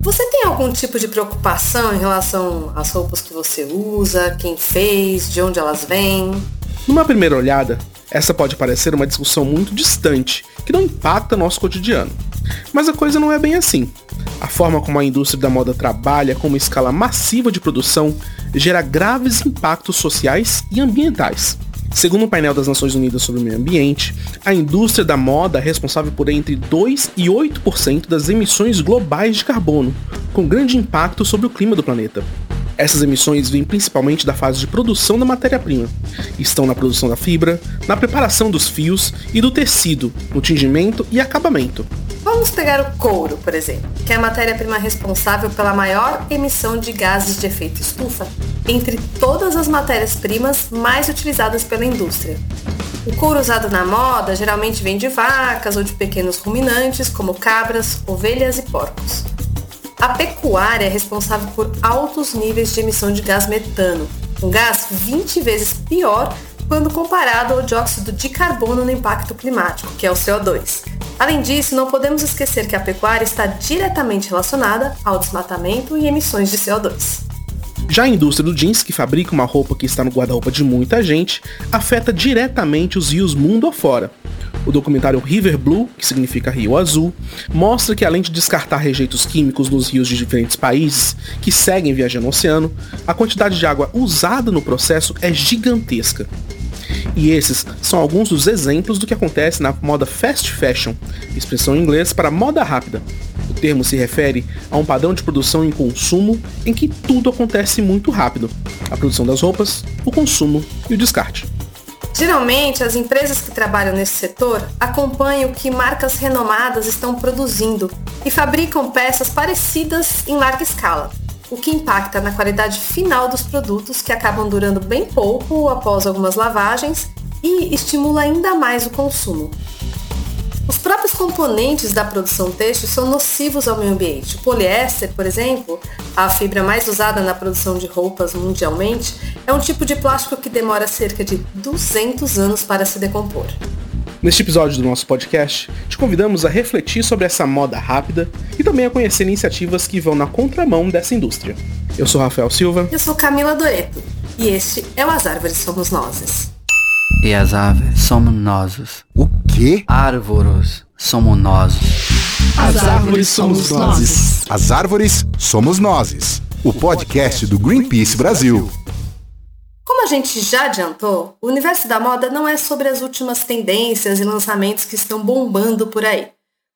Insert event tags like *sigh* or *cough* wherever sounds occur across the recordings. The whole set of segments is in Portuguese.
Você tem algum tipo de preocupação em relação às roupas que você usa, quem fez, de onde elas vêm? Numa primeira olhada, essa pode parecer uma discussão muito distante, que não impacta nosso cotidiano. Mas a coisa não é bem assim. A forma como a indústria da moda trabalha com uma escala massiva de produção gera graves impactos sociais e ambientais. Segundo o painel das Nações Unidas sobre o Meio Ambiente, a indústria da moda é responsável por entre 2 e 8% das emissões globais de carbono, com grande impacto sobre o clima do planeta. Essas emissões vêm principalmente da fase de produção da matéria-prima. Estão na produção da fibra, na preparação dos fios e do tecido, no tingimento e acabamento. Vamos pegar o couro, por exemplo, que é a matéria-prima responsável pela maior emissão de gases de efeito estufa entre todas as matérias-primas mais utilizadas pela indústria. O couro usado na moda geralmente vem de vacas ou de pequenos ruminantes, como cabras, ovelhas e porcos. A pecuária é responsável por altos níveis de emissão de gás metano, um gás 20 vezes pior quando comparado ao dióxido de carbono no impacto climático, que é o CO2. Além disso, não podemos esquecer que a pecuária está diretamente relacionada ao desmatamento e emissões de CO2. Já a indústria do jeans, que fabrica uma roupa que está no guarda-roupa de muita gente, afeta diretamente os rios mundo afora. O documentário River Blue, que significa Rio Azul, mostra que além de descartar rejeitos químicos nos rios de diferentes países que seguem viajando no oceano, a quantidade de água usada no processo é gigantesca. E esses são alguns dos exemplos do que acontece na moda fast fashion, expressão em inglês para moda rápida. O termo se refere a um padrão de produção e consumo em que tudo acontece muito rápido: a produção das roupas, o consumo e o descarte. Geralmente, as empresas que trabalham nesse setor acompanham o que marcas renomadas estão produzindo e fabricam peças parecidas em larga escala o que impacta na qualidade final dos produtos que acabam durando bem pouco após algumas lavagens e estimula ainda mais o consumo. Os próprios componentes da produção têxtil são nocivos ao meio ambiente. O poliéster, por exemplo, a fibra mais usada na produção de roupas mundialmente, é um tipo de plástico que demora cerca de 200 anos para se decompor. Neste episódio do nosso podcast, te convidamos a refletir sobre essa moda rápida e também a conhecer iniciativas que vão na contramão dessa indústria. Eu sou Rafael Silva. Eu sou Camila Doreto. E este é o As Árvores Somos Nozes. E as árvores somos nós. O quê? Árvores somos nós. As árvores somos nós. As árvores somos nós. O podcast do Greenpeace Brasil. Como a gente já adiantou, o universo da moda não é sobre as últimas tendências e lançamentos que estão bombando por aí.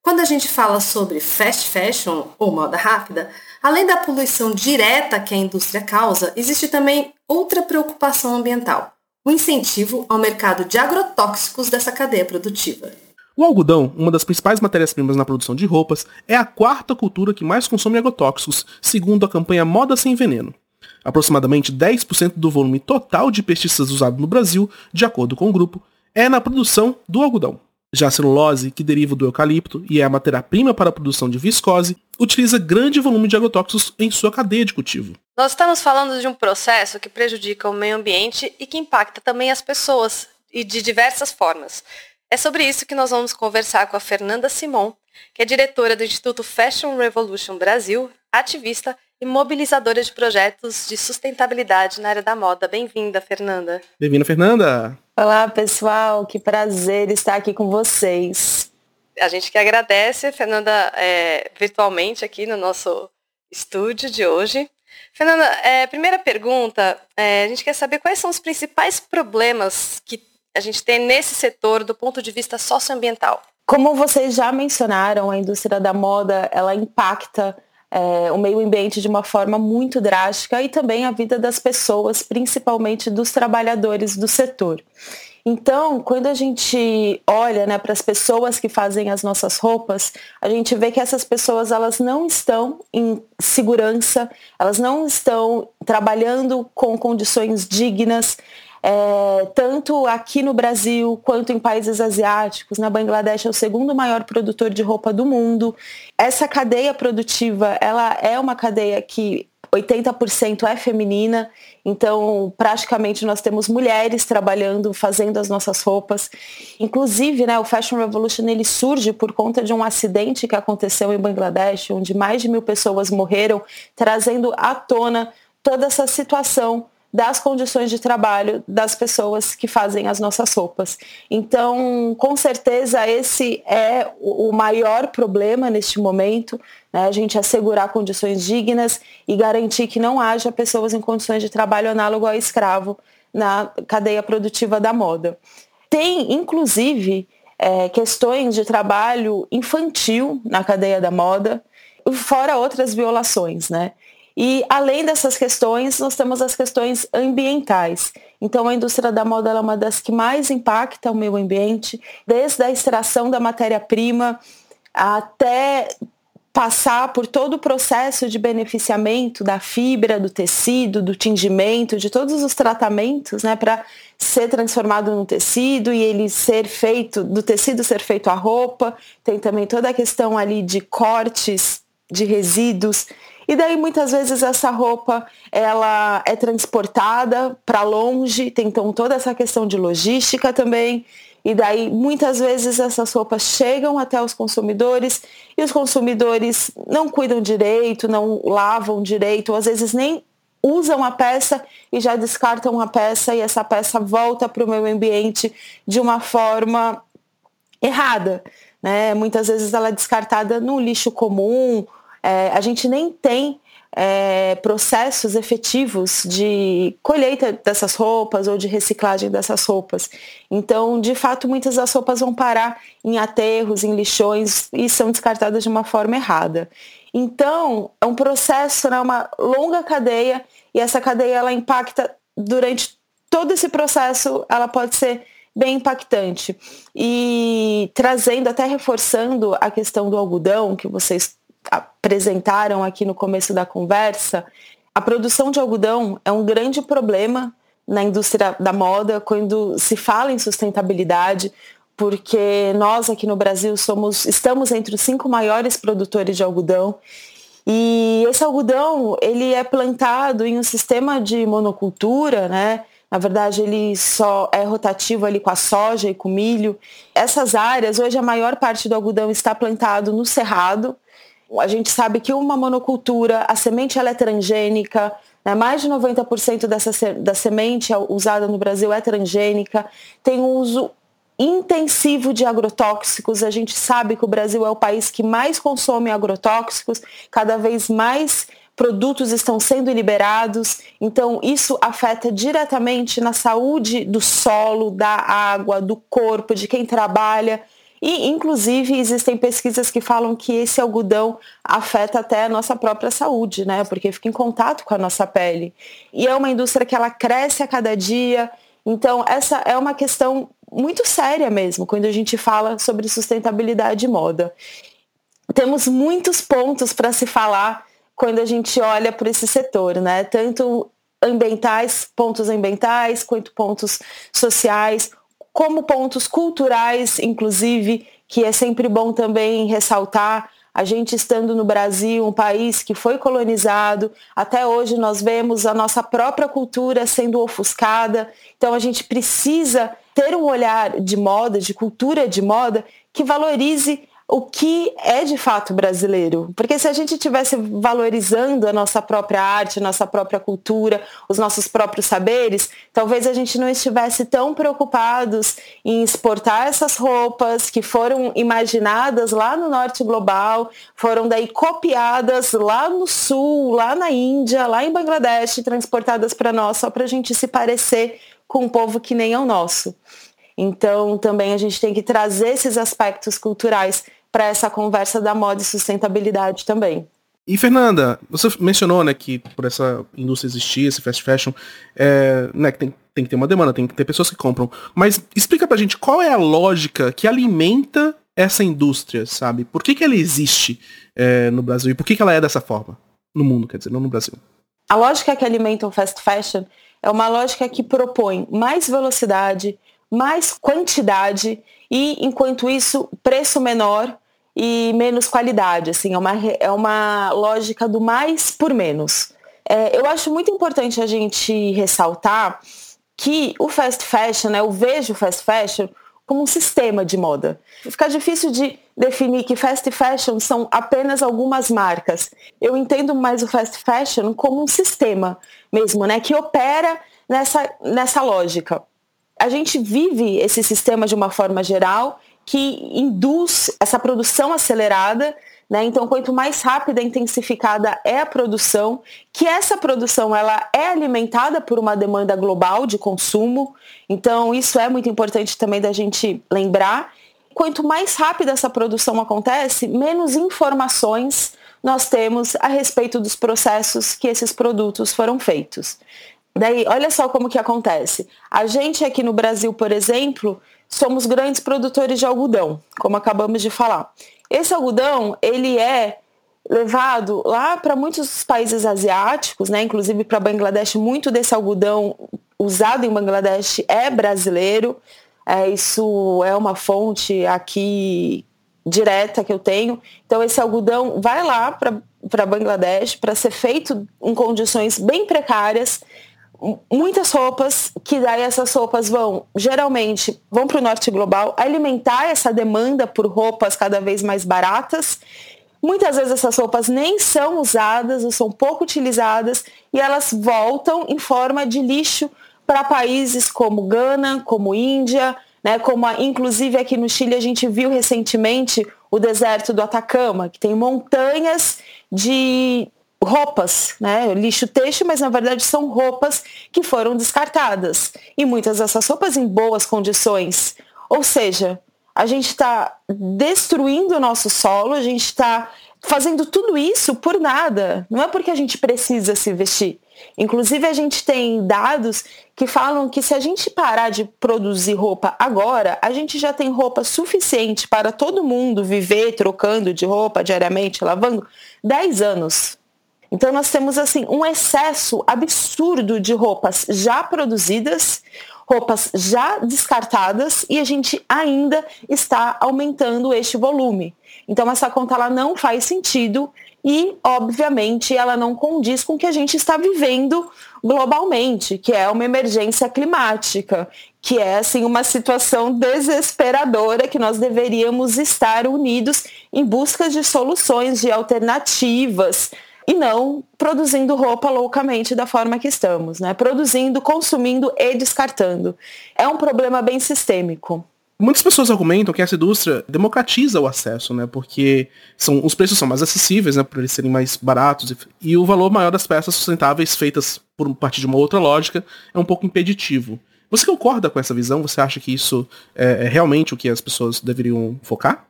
Quando a gente fala sobre fast fashion ou moda rápida, além da poluição direta que a indústria causa, existe também outra preocupação ambiental: o incentivo ao mercado de agrotóxicos dessa cadeia produtiva. O algodão, uma das principais matérias-primas na produção de roupas, é a quarta cultura que mais consome agrotóxicos, segundo a campanha Moda Sem Veneno. Aproximadamente 10% do volume total de pesticidas usado no Brasil, de acordo com o grupo, é na produção do algodão. Já a celulose, que deriva do eucalipto e é a matéria-prima para a produção de viscose, utiliza grande volume de agrotóxicos em sua cadeia de cultivo. Nós estamos falando de um processo que prejudica o meio ambiente e que impacta também as pessoas, e de diversas formas. É sobre isso que nós vamos conversar com a Fernanda Simon, que é diretora do Instituto Fashion Revolution Brasil, ativista e mobilizadora de projetos de sustentabilidade na área da moda. Bem-vinda, Fernanda. Bem-vinda, Fernanda. Olá, pessoal. Que prazer estar aqui com vocês. A gente que agradece, Fernanda, é, virtualmente aqui no nosso estúdio de hoje. Fernanda, é, primeira pergunta, é, a gente quer saber quais são os principais problemas que a gente tem nesse setor do ponto de vista socioambiental. Como vocês já mencionaram, a indústria da moda, ela impacta é, o meio ambiente de uma forma muito drástica e também a vida das pessoas, principalmente dos trabalhadores do setor. Então, quando a gente olha né, para as pessoas que fazem as nossas roupas, a gente vê que essas pessoas elas não estão em segurança, elas não estão trabalhando com condições dignas, é, tanto aqui no Brasil quanto em países asiáticos. Na Bangladesh é o segundo maior produtor de roupa do mundo. Essa cadeia produtiva, ela é uma cadeia que 80% é feminina, então praticamente nós temos mulheres trabalhando, fazendo as nossas roupas. Inclusive, né, o Fashion Revolution ele surge por conta de um acidente que aconteceu em Bangladesh, onde mais de mil pessoas morreram, trazendo à tona toda essa situação das condições de trabalho das pessoas que fazem as nossas roupas. Então, com certeza, esse é o maior problema neste momento, né? a gente assegurar condições dignas e garantir que não haja pessoas em condições de trabalho análogo ao escravo na cadeia produtiva da moda. Tem, inclusive, é, questões de trabalho infantil na cadeia da moda, fora outras violações, né? E além dessas questões, nós temos as questões ambientais. Então a indústria da moda é uma das que mais impacta o meio ambiente, desde a extração da matéria-prima até passar por todo o processo de beneficiamento da fibra, do tecido, do tingimento, de todos os tratamentos, né, para ser transformado no tecido e ele ser feito, do tecido ser feito a roupa. Tem também toda a questão ali de cortes de resíduos e daí muitas vezes essa roupa ela é transportada para longe, tem então toda essa questão de logística também. E daí muitas vezes essas roupas chegam até os consumidores e os consumidores não cuidam direito, não lavam direito, ou às vezes nem usam a peça e já descartam a peça e essa peça volta para o meio ambiente de uma forma errada. Né? Muitas vezes ela é descartada no lixo comum é, a gente nem tem é, processos efetivos de colheita dessas roupas ou de reciclagem dessas roupas. Então, de fato, muitas das roupas vão parar em aterros, em lixões e são descartadas de uma forma errada. Então, é um processo, né, uma longa cadeia e essa cadeia ela impacta durante todo esse processo, ela pode ser bem impactante. E trazendo, até reforçando a questão do algodão que vocês apresentaram aqui no começo da conversa, a produção de algodão é um grande problema na indústria da moda quando se fala em sustentabilidade, porque nós aqui no Brasil somos, estamos entre os cinco maiores produtores de algodão e esse algodão ele é plantado em um sistema de monocultura, né? Na verdade, ele só é rotativo ali com a soja e com o milho. Essas áreas, hoje a maior parte do algodão está plantado no cerrado, a gente sabe que uma monocultura, a semente ela é transgênica, né? mais de 90% dessa, da semente usada no Brasil é transgênica, tem um uso intensivo de agrotóxicos. A gente sabe que o Brasil é o país que mais consome agrotóxicos, cada vez mais produtos estão sendo liberados, então isso afeta diretamente na saúde do solo, da água, do corpo, de quem trabalha. E, inclusive, existem pesquisas que falam que esse algodão afeta até a nossa própria saúde, né? Porque fica em contato com a nossa pele. E é uma indústria que ela cresce a cada dia. Então, essa é uma questão muito séria mesmo, quando a gente fala sobre sustentabilidade e moda. Temos muitos pontos para se falar quando a gente olha para esse setor, né? Tanto ambientais, pontos ambientais, quanto pontos sociais, como pontos culturais, inclusive, que é sempre bom também ressaltar. A gente estando no Brasil, um país que foi colonizado, até hoje nós vemos a nossa própria cultura sendo ofuscada. Então a gente precisa ter um olhar de moda, de cultura de moda, que valorize o que é de fato brasileiro. Porque se a gente estivesse valorizando a nossa própria arte, a nossa própria cultura, os nossos próprios saberes, talvez a gente não estivesse tão preocupados em exportar essas roupas que foram imaginadas lá no norte global, foram daí copiadas lá no sul, lá na Índia, lá em Bangladesh, transportadas para nós só para a gente se parecer com um povo que nem é o nosso. Então, também a gente tem que trazer esses aspectos culturais para essa conversa da moda e sustentabilidade também. E Fernanda, você mencionou, né, que por essa indústria existir, esse fast fashion, é, né, que tem, tem que ter uma demanda, tem que ter pessoas que compram. Mas explica pra gente qual é a lógica que alimenta essa indústria, sabe? Por que, que ela existe é, no Brasil e por que, que ela é dessa forma? No mundo, quer dizer, não no Brasil. A lógica que alimenta o fast fashion é uma lógica que propõe mais velocidade, mais quantidade e, enquanto isso, preço menor e menos qualidade. Assim, é uma, é uma lógica do mais por menos. É, eu acho muito importante a gente ressaltar que o fast fashion, né, eu vejo o fast fashion como um sistema de moda. Fica difícil de definir que fast fashion são apenas algumas marcas. Eu entendo mais o fast fashion como um sistema mesmo, né, que opera nessa, nessa lógica. A gente vive esse sistema de uma forma geral que induz essa produção acelerada né? Então, quanto mais rápida e intensificada é a produção, que essa produção ela é alimentada por uma demanda global de consumo. Então, isso é muito importante também da gente lembrar. Quanto mais rápida essa produção acontece, menos informações nós temos a respeito dos processos que esses produtos foram feitos. Daí, olha só como que acontece. A gente aqui no Brasil, por exemplo, somos grandes produtores de algodão, como acabamos de falar. Esse algodão, ele é levado lá para muitos países asiáticos, né? inclusive para Bangladesh, muito desse algodão usado em Bangladesh é brasileiro. É, isso é uma fonte aqui direta que eu tenho. Então esse algodão vai lá para Bangladesh para ser feito em condições bem precárias muitas roupas, que daí essas roupas vão, geralmente, vão para o norte global, alimentar essa demanda por roupas cada vez mais baratas. Muitas vezes essas roupas nem são usadas ou são pouco utilizadas e elas voltam em forma de lixo para países como Gana, como Índia, né, como a, inclusive aqui no Chile a gente viu recentemente o deserto do Atacama, que tem montanhas de roupas, né? Lixo têxtil, mas na verdade são roupas que foram descartadas. E muitas dessas roupas em boas condições. Ou seja, a gente está destruindo o nosso solo, a gente está fazendo tudo isso por nada. Não é porque a gente precisa se vestir. Inclusive, a gente tem dados que falam que se a gente parar de produzir roupa agora, a gente já tem roupa suficiente para todo mundo viver trocando de roupa diariamente, lavando, 10 anos. Então nós temos assim um excesso absurdo de roupas já produzidas, roupas já descartadas e a gente ainda está aumentando este volume. Então essa conta ela não faz sentido e, obviamente, ela não condiz com o que a gente está vivendo globalmente, que é uma emergência climática, que é assim uma situação desesperadora que nós deveríamos estar unidos em busca de soluções, de alternativas, e não produzindo roupa loucamente da forma que estamos, né? Produzindo, consumindo e descartando. É um problema bem sistêmico. Muitas pessoas argumentam que essa indústria democratiza o acesso, né? Porque são, os preços são mais acessíveis, né? Por eles serem mais baratos e, e o valor maior das peças sustentáveis feitas por parte de uma outra lógica é um pouco impeditivo. Você concorda com essa visão? Você acha que isso é, é realmente o que as pessoas deveriam focar?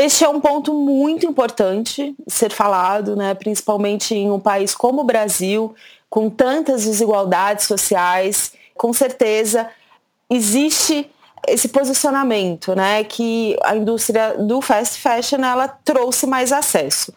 Este é um ponto muito importante ser falado, né, principalmente em um país como o Brasil, com tantas desigualdades sociais. Com certeza existe esse posicionamento, né, que a indústria do fast fashion ela trouxe mais acesso.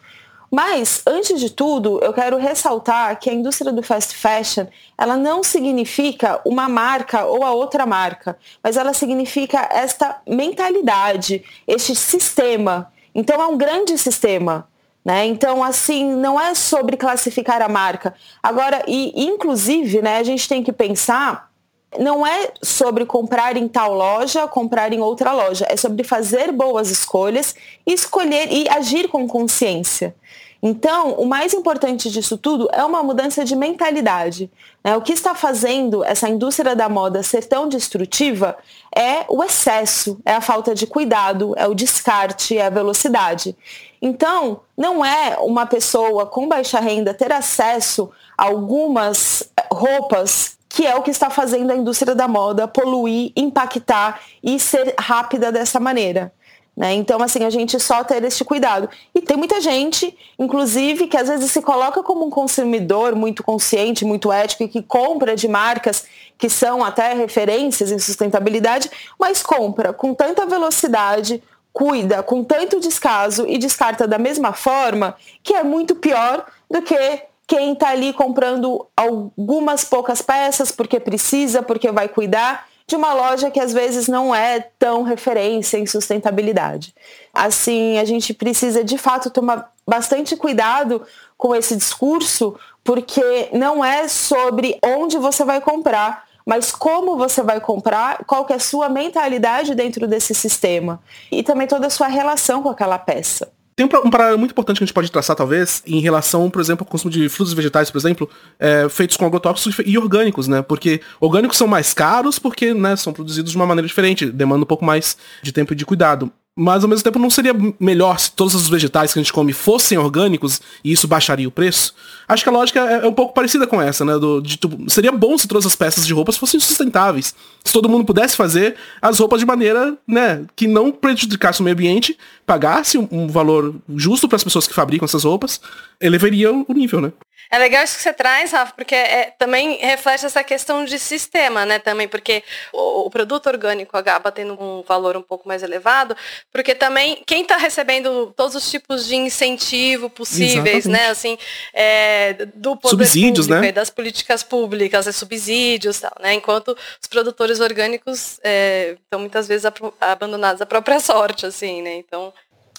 Mas, antes de tudo, eu quero ressaltar que a indústria do fast fashion, ela não significa uma marca ou a outra marca, mas ela significa esta mentalidade, este sistema. Então é um grande sistema. Né? Então, assim, não é sobre classificar a marca. Agora, e inclusive, né, a gente tem que pensar não é sobre comprar em tal loja, comprar em outra loja. É sobre fazer boas escolhas escolher e agir com consciência. Então, o mais importante disso tudo é uma mudança de mentalidade. Né? O que está fazendo essa indústria da moda ser tão destrutiva é o excesso, é a falta de cuidado, é o descarte, é a velocidade. Então, não é uma pessoa com baixa renda ter acesso a algumas roupas que é o que está fazendo a indústria da moda poluir, impactar e ser rápida dessa maneira. Né? Então, assim, a gente só ter este cuidado. E tem muita gente, inclusive, que às vezes se coloca como um consumidor muito consciente, muito ético e que compra de marcas que são até referências em sustentabilidade, mas compra com tanta velocidade, cuida com tanto descaso e descarta da mesma forma, que é muito pior do que quem está ali comprando algumas poucas peças porque precisa, porque vai cuidar de uma loja que às vezes não é tão referência em sustentabilidade. Assim, a gente precisa de fato tomar bastante cuidado com esse discurso, porque não é sobre onde você vai comprar, mas como você vai comprar, qual que é a sua mentalidade dentro desse sistema e também toda a sua relação com aquela peça. Tem um, paralelo muito importante que a gente pode traçar, talvez, em relação, por exemplo, ao consumo de frutos e vegetais, por exemplo, é, feitos com agrotóxicos e orgânicos, né? Porque orgânicos são mais caros porque né, são produzidos de uma maneira diferente, demanda um pouco mais de tempo e de cuidado. Mas ao mesmo tempo não seria melhor se todos os vegetais que a gente come fossem orgânicos e isso baixaria o preço? Acho que a lógica é, é um pouco parecida com essa, né? Do, de, tipo, seria bom se todas as peças de roupas fossem sustentáveis. Se todo mundo pudesse fazer as roupas de maneira, né, que não prejudicasse o meio ambiente, pagasse um, um valor justo para as pessoas que fabricam essas roupas, elevaria o nível, né? É legal isso que você traz, Rafa, porque é, também reflete essa questão de sistema, né? Também, porque o, o, produto orgânico acaba tendo um valor um pouco mais elevado, porque também quem está recebendo todos os tipos de incentivo possíveis, Exatamente. né? Assim, é, do poder subsídios, público, né? das políticas públicas, é, subsídios tal, né? Enquanto os produtores orgânicos é, estão muitas vezes abandonados à própria *laughs* sorte, assim, né? Então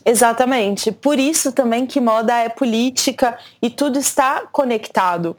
Exatamente. Por isso também que moda é política e tudo está conectado.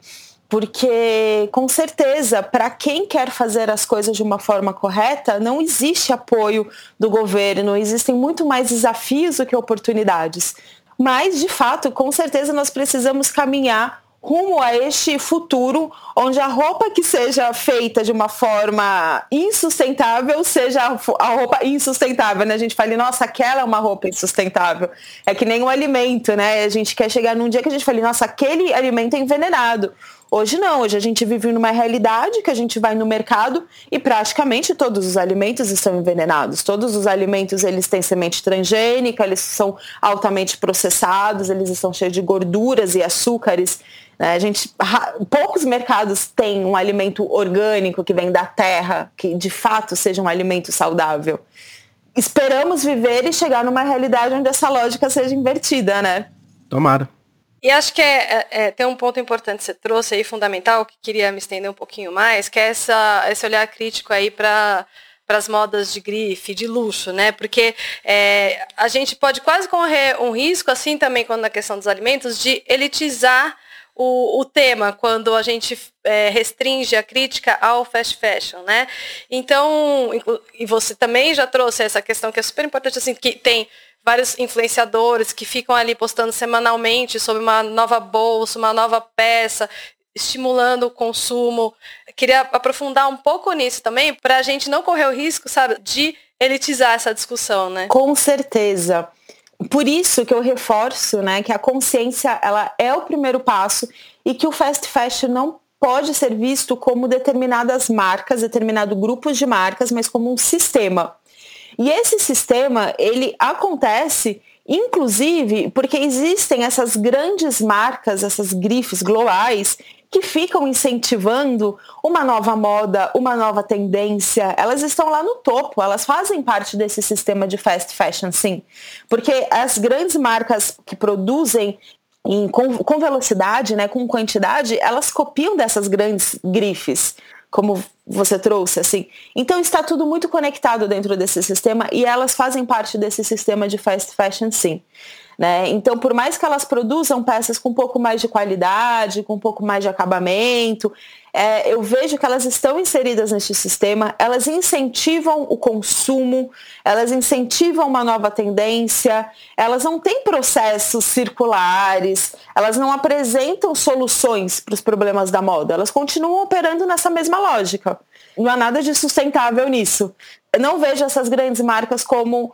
Porque, com certeza, para quem quer fazer as coisas de uma forma correta, não existe apoio do governo, existem muito mais desafios do que oportunidades. Mas, de fato, com certeza nós precisamos caminhar rumo a este futuro onde a roupa que seja feita de uma forma insustentável seja a roupa insustentável, né? A gente fala, nossa, aquela é uma roupa insustentável. É que nem um alimento, né? A gente quer chegar num dia que a gente fale, nossa, aquele alimento é envenenado. Hoje não, hoje a gente vive numa realidade que a gente vai no mercado e praticamente todos os alimentos estão envenenados. Todos os alimentos eles têm semente transgênica, eles são altamente processados, eles estão cheios de gorduras e açúcares? A gente, poucos mercados têm um alimento orgânico que vem da terra, que de fato seja um alimento saudável. Esperamos viver e chegar numa realidade onde essa lógica seja invertida, né? Tomara. E acho que é, é, é, tem um ponto importante que você trouxe aí, fundamental, que queria me estender um pouquinho mais, que é essa, esse olhar crítico aí para para as modas de grife, de luxo, né? Porque é, a gente pode quase correr um risco, assim também quando na questão dos alimentos, de elitizar o, o tema quando a gente é, restringe a crítica ao fast fashion, né? Então, e você também já trouxe essa questão que é super importante, assim, que tem vários influenciadores que ficam ali postando semanalmente sobre uma nova bolsa, uma nova peça, estimulando o consumo. Queria aprofundar um pouco nisso também, para a gente não correr o risco, sabe, de elitizar essa discussão, né? Com certeza por isso que eu reforço né, que a consciência ela é o primeiro passo e que o fast fashion não pode ser visto como determinadas marcas, determinado grupos de marcas, mas como um sistema. E esse sistema, ele acontece inclusive porque existem essas grandes marcas, essas grifes globais que ficam incentivando uma nova moda, uma nova tendência. Elas estão lá no topo, elas fazem parte desse sistema de fast fashion, sim. Porque as grandes marcas que produzem em, com, com velocidade, né, com quantidade, elas copiam dessas grandes grifes como você trouxe, assim. Então está tudo muito conectado dentro desse sistema e elas fazem parte desse sistema de fast fashion, sim. Né? Então, por mais que elas produzam peças com um pouco mais de qualidade, com um pouco mais de acabamento, é, eu vejo que elas estão inseridas neste sistema, elas incentivam o consumo, elas incentivam uma nova tendência, elas não têm processos circulares, elas não apresentam soluções para os problemas da moda, elas continuam operando nessa mesma lógica. Não há nada de sustentável nisso. Eu não vejo essas grandes marcas como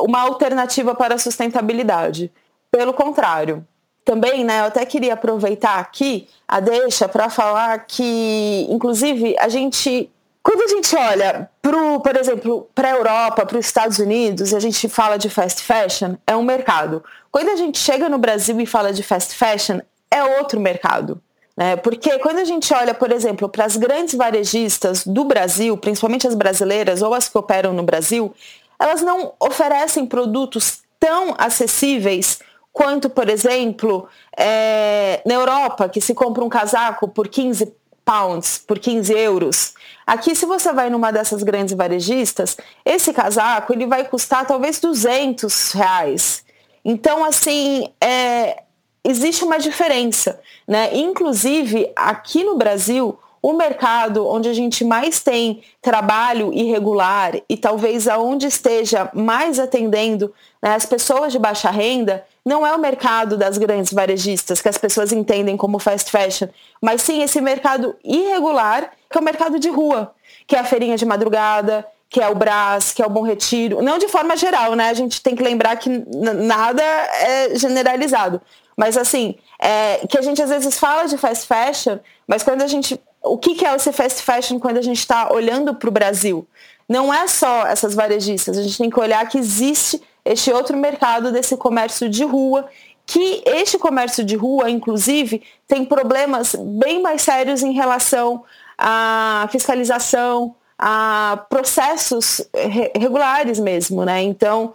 uma alternativa para a sustentabilidade. Pelo contrário. Também, né, eu até queria aproveitar aqui a deixa para falar que, inclusive, a gente quando a gente olha, pro, por exemplo, para a Europa, para os Estados Unidos, a gente fala de fast fashion, é um mercado. Quando a gente chega no Brasil e fala de fast fashion, é outro mercado. Né? Porque quando a gente olha, por exemplo, para as grandes varejistas do Brasil, principalmente as brasileiras ou as que operam no Brasil, elas não oferecem produtos tão acessíveis quanto, por exemplo, é, na Europa, que se compra um casaco por 15 pounds, por 15 euros. Aqui, se você vai numa dessas grandes varejistas, esse casaco ele vai custar talvez 200 reais. Então, assim, é, existe uma diferença. Né? Inclusive, aqui no Brasil, o mercado onde a gente mais tem trabalho irregular e talvez aonde esteja mais atendendo né, as pessoas de baixa renda, não é o mercado das grandes varejistas que as pessoas entendem como fast fashion, mas sim esse mercado irregular, que é o mercado de rua, que é a feirinha de madrugada, que é o Brás, que é o Bom Retiro, não de forma geral, né? A gente tem que lembrar que nada é generalizado. Mas assim, é, que a gente às vezes fala de fast fashion, mas quando a gente. O que, que é esse fast fashion quando a gente está olhando para o Brasil? Não é só essas varejistas, a gente tem que olhar que existe este outro mercado desse comércio de rua, que este comércio de rua, inclusive, tem problemas bem mais sérios em relação à fiscalização, a processos regulares mesmo, né? Então,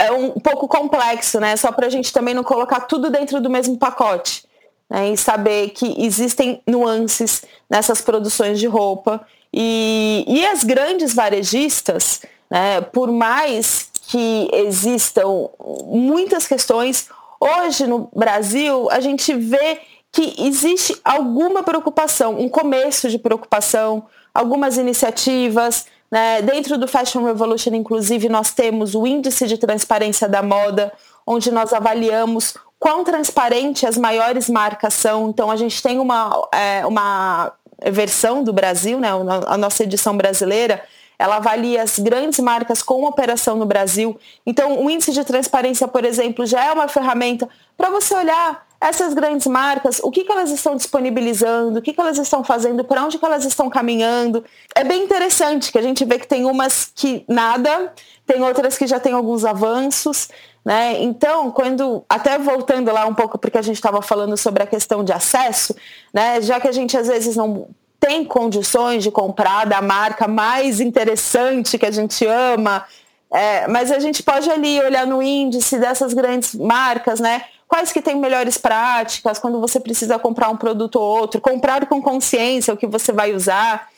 é um pouco complexo, né? Só para a gente também não colocar tudo dentro do mesmo pacote. Né? E saber que existem nuances nessas produções de roupa. E, e as grandes varejistas, né, por mais que existam muitas questões. Hoje no Brasil, a gente vê que existe alguma preocupação, um começo de preocupação, algumas iniciativas. Né? Dentro do Fashion Revolution, inclusive, nós temos o índice de transparência da moda, onde nós avaliamos quão transparente as maiores marcas são. Então, a gente tem uma, é, uma versão do Brasil, né? a nossa edição brasileira, ela avalia as grandes marcas com operação no Brasil. Então, o índice de transparência, por exemplo, já é uma ferramenta para você olhar essas grandes marcas, o que, que elas estão disponibilizando, o que, que elas estão fazendo, para onde que elas estão caminhando. É bem interessante que a gente vê que tem umas que nada, tem outras que já têm alguns avanços. Né? Então, quando até voltando lá um pouco porque a gente estava falando sobre a questão de acesso, né? já que a gente às vezes não tem condições de comprar da marca mais interessante que a gente ama, é, mas a gente pode ali olhar no índice dessas grandes marcas, né? Quais que têm melhores práticas quando você precisa comprar um produto ou outro, comprar com consciência o que você vai usar.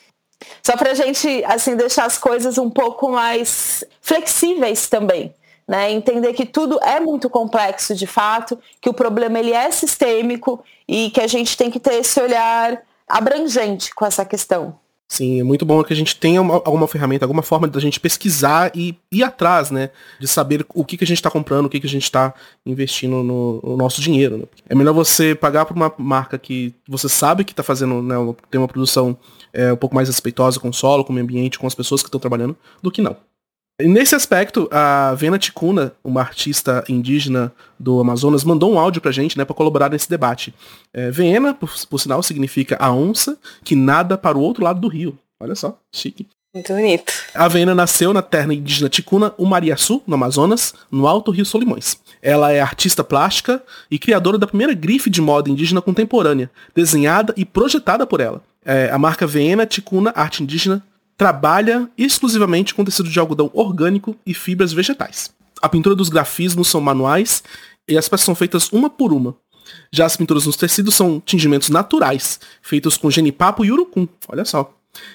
Só para a gente assim deixar as coisas um pouco mais flexíveis também. Né, entender que tudo é muito complexo de fato, que o problema ele é sistêmico e que a gente tem que ter esse olhar abrangente com essa questão. Sim, é muito bom que a gente tenha uma, alguma ferramenta, alguma forma da gente pesquisar e ir atrás, né? De saber o que, que a gente está comprando, o que, que a gente está investindo no, no, nosso dinheiro. Né? É melhor você pagar por uma marca que você sabe que está fazendo, né, tem uma produção é, um pouco mais respeitosa com o solo, com o meio ambiente, com as pessoas que estão trabalhando, do que não. Nesse aspecto, a Vena Ticuna, uma artista indígena do Amazonas, mandou um áudio pra gente, né, para colaborar nesse debate. É, Vena, por, por, sinal, significa a onça que nada para o outro lado do rio. Olha só, chique. Muito bonito. A Vena nasceu na terra indígena Ticuna, Umariaçu, no Amazonas, no Alto Rio Solimões. Ela é artista plástica e criadora da primeira grife de moda indígena contemporânea, desenhada e projetada por ela. É, a marca Vena Ticuna Arte Indígena trabalha exclusivamente com tecido de algodão orgânico e fibras vegetais. A pintura dos grafismos são manuais e as peças são feitas uma por uma. Já as pinturas nos tecidos são tingimentos naturais, feitos com genipapo e urucum. Olha só.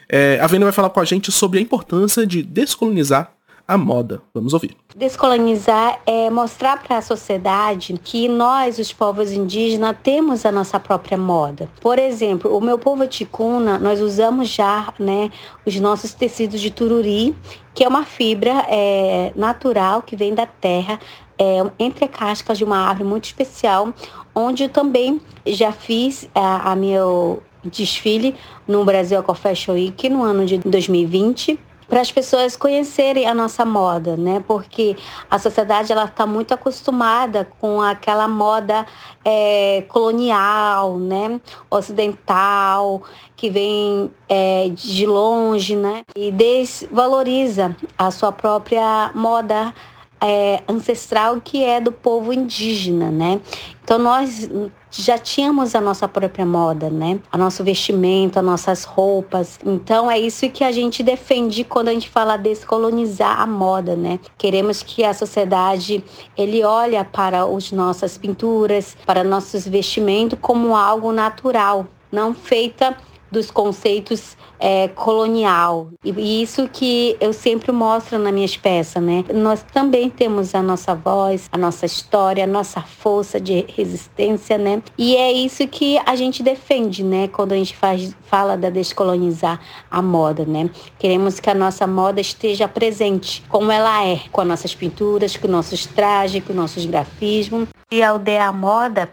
É, a Vênia vai falar com a gente sobre a importância de descolonizar a moda. Vamos ouvir. Descolonizar é mostrar para a sociedade que nós, os povos indígenas, temos a nossa própria moda. Por exemplo, o meu povo ticuna, nós usamos já né, os nossos tecidos de tururi, que é uma fibra é, natural que vem da terra, é, entre cascas de uma árvore muito especial, onde eu também já fiz a, a meu desfile no Brasil Eco Fashion Week no ano de 2020 para as pessoas conhecerem a nossa moda, né? Porque a sociedade ela está muito acostumada com aquela moda é, colonial, né? Ocidental, que vem é, de longe, né? E desvaloriza a sua própria moda é, ancestral que é do povo indígena, né? Então nós já tínhamos a nossa própria moda, né? A nosso vestimento, as nossas roupas. Então é isso que a gente defende quando a gente fala descolonizar a moda, né? Queremos que a sociedade ele olha para as nossas pinturas, para nossos vestimentos como algo natural, não feita dos conceitos é, colonial. E isso que eu sempre mostro nas minhas peças, né? Nós também temos a nossa voz, a nossa história, a nossa força de resistência, né? E é isso que a gente defende, né? Quando a gente faz, fala da descolonizar a moda, né? Queremos que a nossa moda esteja presente, como ela é, com as nossas pinturas, com nossos trajes, com nossos grafismos. E a aldeia moda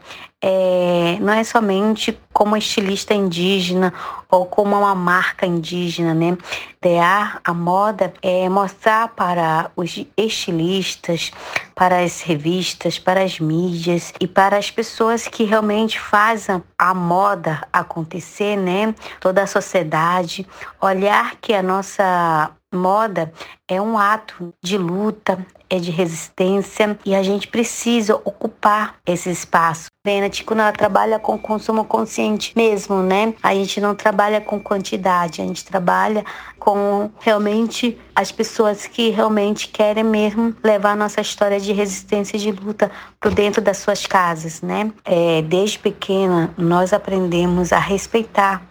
é, não é somente como estilista indígena ou como uma marca indígena, né? Idear a moda é mostrar para os estilistas, para as revistas, para as mídias e para as pessoas que realmente fazem a moda acontecer, né? Toda a sociedade, olhar que a nossa moda é um ato de luta, é de resistência e a gente precisa ocupar esse espaço. Vena, quando ela trabalha com consumo consciente mesmo, né? A gente não trabalha com quantidade, a gente trabalha com realmente as pessoas que realmente querem mesmo levar a nossa história de resistência e de luta para dentro das suas casas, né? É, desde pequena, nós aprendemos a respeitar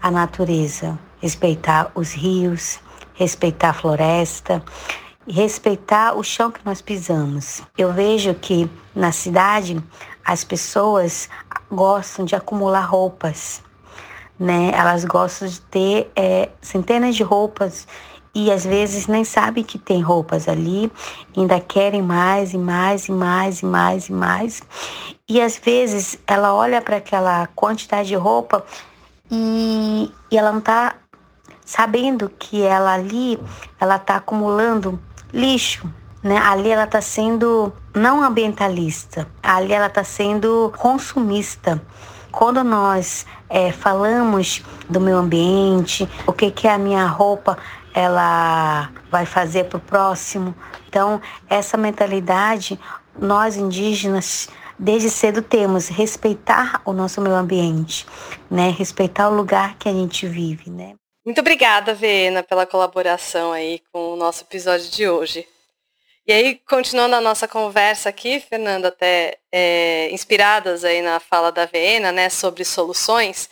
a natureza, respeitar os rios, respeitar a floresta, respeitar o chão que nós pisamos. Eu vejo que na cidade as pessoas gostam de acumular roupas, né? Elas gostam de ter é, centenas de roupas e às vezes nem sabem que tem roupas ali, ainda querem mais e mais e mais e mais e mais. E às vezes ela olha para aquela quantidade de roupa e, e ela não está sabendo que ela ali ela está acumulando lixo, né? Ali ela está sendo não ambientalista, ali ela está sendo consumista. Quando nós é, falamos do meio ambiente, o que que a minha roupa ela vai fazer para o próximo, então essa mentalidade nós indígenas desde cedo temos respeitar o nosso meio ambiente, né? Respeitar o lugar que a gente vive, né? Muito obrigada, Vena, pela colaboração aí com o nosso episódio de hoje. E aí, continuando a nossa conversa aqui, Fernando, até é, inspiradas aí na fala da Vena, né, sobre soluções,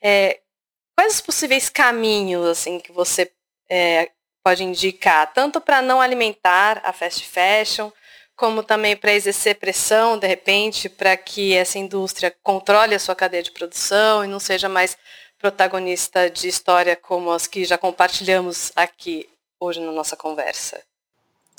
é, quais os possíveis caminhos, assim, que você é, pode indicar, tanto para não alimentar a fast fashion, como também para exercer pressão, de repente, para que essa indústria controle a sua cadeia de produção e não seja mais protagonista de história como as que já compartilhamos aqui hoje na nossa conversa.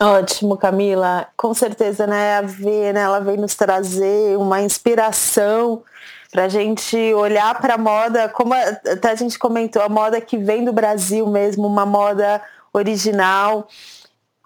Ótimo, Camila. Com certeza, né, a Vê, né, ela vem nos trazer uma inspiração para a gente olhar para a moda, como até a gente comentou, a moda que vem do Brasil mesmo, uma moda original.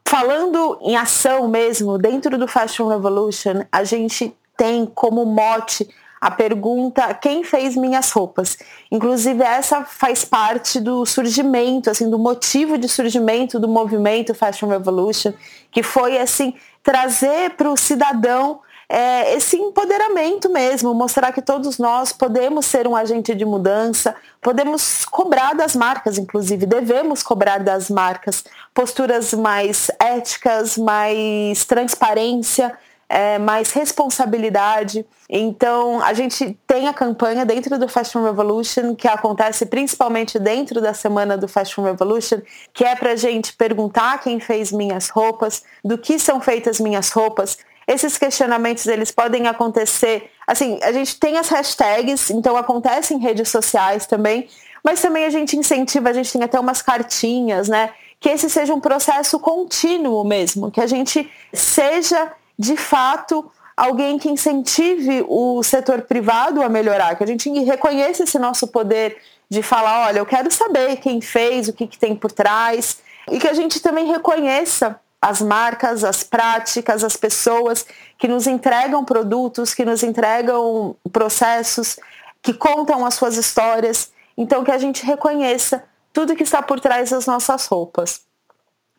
Falando em ação mesmo, dentro do Fashion Revolution, a gente tem como mote a pergunta quem fez minhas roupas. Inclusive essa faz parte do surgimento, assim, do motivo de surgimento do movimento Fashion Revolution, que foi assim trazer para o cidadão é, esse empoderamento mesmo, mostrar que todos nós podemos ser um agente de mudança, podemos cobrar das marcas, inclusive, devemos cobrar das marcas posturas mais éticas, mais transparência, é, mais responsabilidade. Então, a gente tem a campanha dentro do Fashion Revolution, que acontece principalmente dentro da semana do Fashion Revolution, que é para gente perguntar quem fez minhas roupas, do que são feitas minhas roupas. Esses questionamentos, eles podem acontecer, assim, a gente tem as hashtags, então acontece em redes sociais também, mas também a gente incentiva, a gente tem até umas cartinhas, né? Que esse seja um processo contínuo mesmo, que a gente seja de fato, alguém que incentive o setor privado a melhorar, que a gente reconheça esse nosso poder de falar, olha, eu quero saber quem fez, o que, que tem por trás, e que a gente também reconheça as marcas, as práticas, as pessoas que nos entregam produtos, que nos entregam processos, que contam as suas histórias. Então, que a gente reconheça tudo que está por trás das nossas roupas.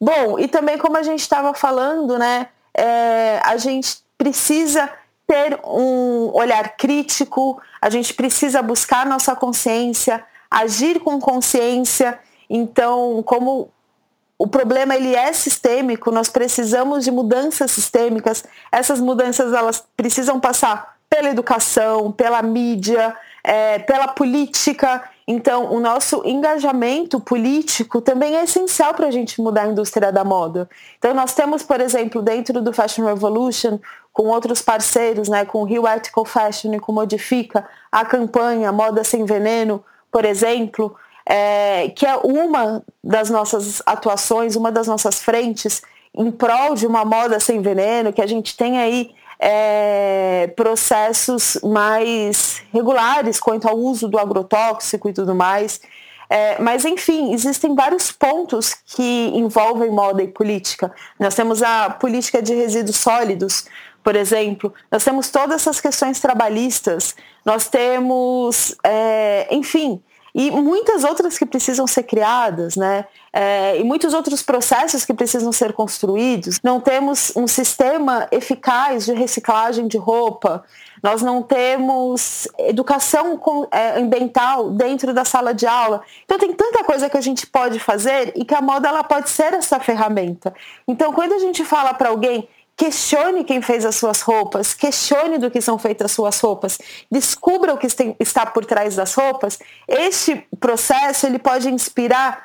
Bom, e também como a gente estava falando, né, é, a gente precisa ter um olhar crítico, a gente precisa buscar nossa consciência, agir com consciência. Então, como o problema ele é sistêmico, nós precisamos de mudanças sistêmicas. Essas mudanças elas precisam passar pela educação, pela mídia, é, pela política. Então, o nosso engajamento político também é essencial para a gente mudar a indústria da moda. Então, nós temos, por exemplo, dentro do Fashion Revolution, com outros parceiros, né, com o Rio Ethical Fashion e com Modifica, a campanha Moda Sem Veneno, por exemplo, é, que é uma das nossas atuações, uma das nossas frentes em prol de uma moda sem veneno, que a gente tem aí é, processos mais regulares quanto ao uso do agrotóxico e tudo mais. É, mas, enfim, existem vários pontos que envolvem moda e política. Nós temos a política de resíduos sólidos, por exemplo, nós temos todas essas questões trabalhistas, nós temos, é, enfim, e muitas outras que precisam ser criadas, né? É, e muitos outros processos que precisam ser construídos. Não temos um sistema eficaz de reciclagem de roupa, nós não temos educação é, ambiental dentro da sala de aula. Então tem tanta coisa que a gente pode fazer e que a moda ela pode ser essa ferramenta. Então quando a gente fala para alguém Questione quem fez as suas roupas, questione do que são feitas as suas roupas, descubra o que está por trás das roupas. Este processo ele pode inspirar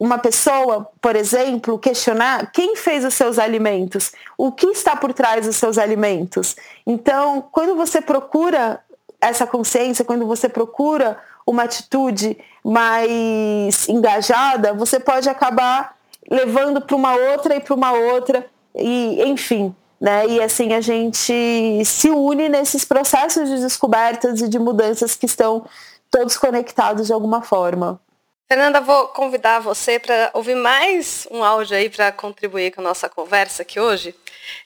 uma pessoa, por exemplo, questionar quem fez os seus alimentos, o que está por trás dos seus alimentos. Então, quando você procura essa consciência, quando você procura uma atitude mais engajada, você pode acabar levando para uma outra e para uma outra e enfim, né? E assim a gente se une nesses processos de descobertas e de mudanças que estão todos conectados de alguma forma. Fernanda, vou convidar você para ouvir mais um áudio aí para contribuir com a nossa conversa aqui hoje,